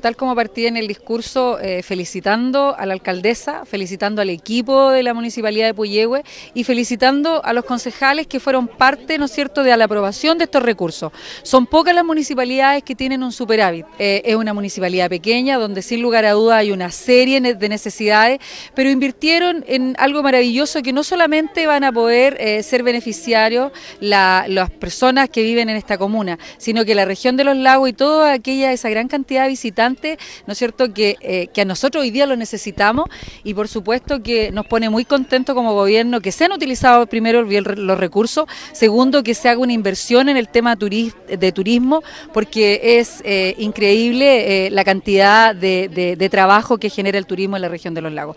Tal como partí en el discurso eh, felicitando a la alcaldesa, felicitando al equipo de la Municipalidad de Puyehue y felicitando a los concejales que fueron parte, ¿no es cierto?, de la aprobación de estos recursos. Son pocas las municipalidades que tienen un superávit. Eh, es una municipalidad pequeña donde sin lugar a duda hay una serie de necesidades, pero invirtieron en algo maravilloso que no solamente van a poder eh, ser beneficiarios las personas que viven en esta comuna, sino que la región de los lagos y toda aquella, esa gran cantidad de visitantes ¿no es cierto?, que, eh, que a nosotros hoy día lo necesitamos y por supuesto que nos pone muy contento como gobierno que se han utilizado primero los recursos, segundo que se haga una inversión en el tema de turismo, porque es eh, increíble eh, la cantidad de trabajo que genera el turismo en la región de los lagos.